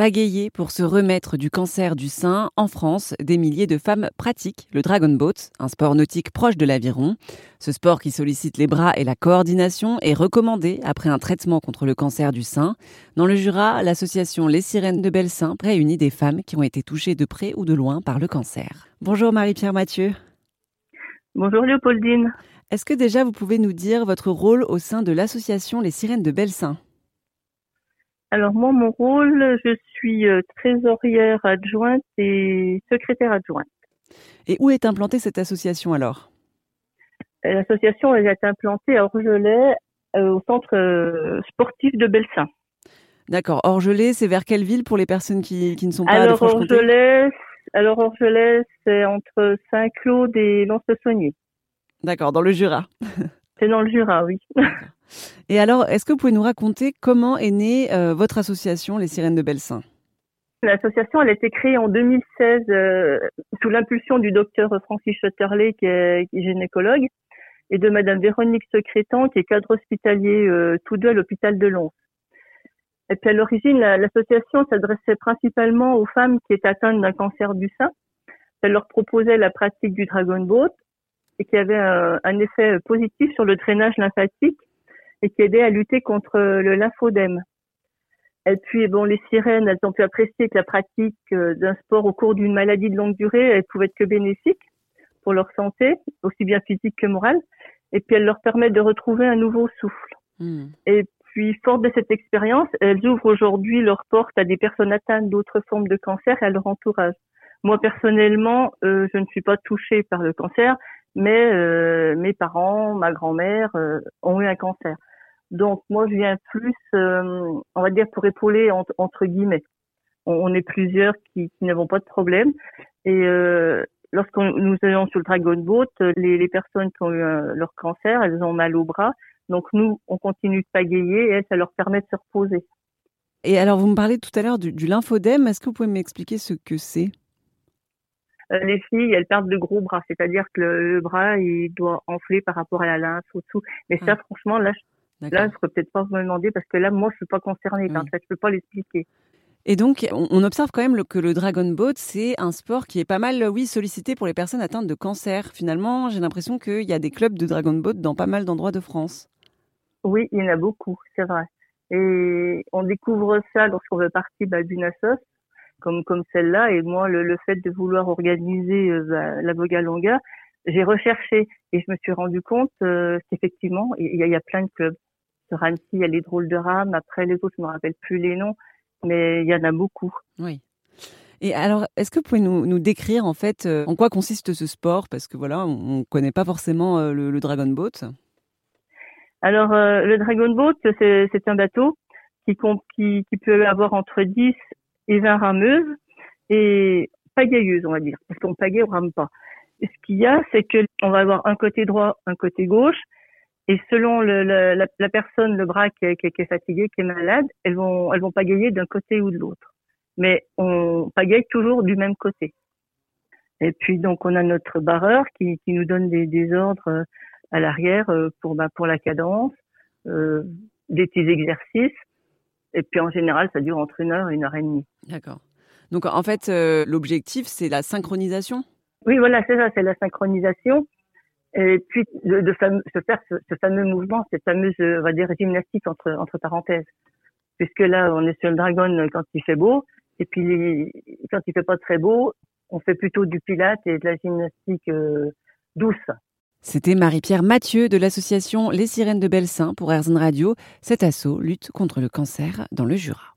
Pagayer pour se remettre du cancer du sein, en France, des milliers de femmes pratiquent le dragon boat, un sport nautique proche de l'aviron. Ce sport qui sollicite les bras et la coordination est recommandé après un traitement contre le cancer du sein. Dans le Jura, l'association Les Sirènes de Belsin réunit des femmes qui ont été touchées de près ou de loin par le cancer. Bonjour Marie-Pierre Mathieu. Bonjour Léopoldine. Est-ce que déjà vous pouvez nous dire votre rôle au sein de l'association Les Sirènes de Belsin alors moi, mon rôle, je suis euh, trésorière adjointe et secrétaire adjointe. Et où est implantée cette association alors? Euh, L'association elle est implantée à Orgelet, euh, au centre sportif de Belsin. D'accord. Orgelet, c'est vers quelle ville pour les personnes qui, qui ne sont pas alors, à Orgelet, Alors Orgelet, c'est entre Saint-Claude et Lons-le-Saunier. D'accord, dans le Jura. c'est dans le Jura, oui. Et alors, est-ce que vous pouvez nous raconter comment est née euh, votre association, les Sirènes de Belsin L'association, a été créée en 2016 euh, sous l'impulsion du docteur Francis Schutterley, qui est, gynécologue, et de Madame Véronique Secrétan, qui est cadre hospitalier euh, tous deux à l'hôpital de Lons. Et puis à l'origine, l'association s'adressait principalement aux femmes qui étaient atteintes d'un cancer du sein. Elle leur proposait la pratique du Dragon Boat qui avait un effet positif sur le drainage lymphatique et qui aidait à lutter contre le lymphodème. Et puis, bon, les sirènes, elles ont pu apprécier que la pratique euh, d'un sport au cours d'une maladie de longue durée, elle pouvait être que bénéfique pour leur santé, aussi bien physique que morale. Et puis, elle leur permet de retrouver un nouveau souffle. Hmm. Et puis, forte de cette expérience, elles ouvrent aujourd'hui leurs portes à des personnes atteintes d'autres formes de cancer et à leur entourage. Moi, personnellement, euh, je ne suis pas touchée par le cancer, mais euh, mes parents, ma grand-mère ont eu un cancer. Donc moi, je viens plus, euh, on va dire, pour épauler entre, guillemets. On, est plusieurs qui, qui n'avons pas de problème. Et euh, lorsqu'on nous allons sur le Dragon Boat, les, les personnes qui ont eu euh, leur cancer, elles ont mal au bras. Donc nous, on continue de pagayer et ça leur permet de se reposer. Et alors, vous me parlez tout à l'heure du, du lymphodème. Est-ce que vous pouvez m'expliquer ce que c'est? Les filles, elles perdent de gros bras, c'est-à-dire que le, bras, il doit enfler par rapport à la lymphe au-dessous. Mais ça, ah. franchement, là, Là, je ne peut-être pas vous demander parce que là, moi, je suis pas concernée. En fait, je peux pas l'expliquer. Et donc, on observe quand même que le Dragon Boat, c'est un sport qui est pas mal, oui, sollicité pour les personnes atteintes de cancer. Finalement, j'ai l'impression qu'il y a des clubs de Dragon Boat dans pas mal d'endroits de France. Oui, il y en a beaucoup, c'est vrai. Et on découvre ça lorsqu'on veut partir bah, d'une assoce, comme, comme celle-là. Et moi, le, fait de vouloir organiser euh, bah, la Voga Longa, j'ai recherché et je me suis rendu compte euh, qu'effectivement, il y, y, a plein de clubs sur Annecy, il y a les drôles de rame. Après, les autres, je ne me rappelle plus les noms, mais il y en a beaucoup. Oui. Et alors, est-ce que vous pouvez nous, décrire en fait euh, en quoi consiste ce sport? Parce que voilà, on ne connaît pas forcément euh, le, Dragon Boat. Alors, euh, le Dragon Boat, c'est un bateau qui, qui, qui, peut avoir entre 10 et 20 rameuses et pagayeuses, on va dire, parce qu'on pagaie, on rame pas. ce qu'il y a, c'est qu'on va avoir un côté droit, un côté gauche, et selon le, la, la, personne, le bras qui est, qui, est, fatigué, qui est malade, elles vont, elles vont pagayer d'un côté ou de l'autre. Mais on pagaille toujours du même côté. Et puis donc on a notre barreur qui, qui nous donne des, des ordres euh, à l'arrière euh, pour bah, pour la cadence, euh, des petits exercices. Et puis en général, ça dure entre une heure et une heure et demie. D'accord. Donc en fait, euh, l'objectif c'est la synchronisation? Oui, voilà, c'est ça, c'est la synchronisation et puis de, de, se faire ce, fameux mouvement, cette fameuse, on va dire, gymnastique entre, entre parenthèses. Puisque là, on est sur le dragon quand il fait beau, et puis quand il fait pas très beau, on fait plutôt du pilate et de la gymnastique euh, douce. C'était Marie-Pierre Mathieu de l'association Les Sirènes de Belsin pour Airzone Radio. Cet assaut lutte contre le cancer dans le Jura.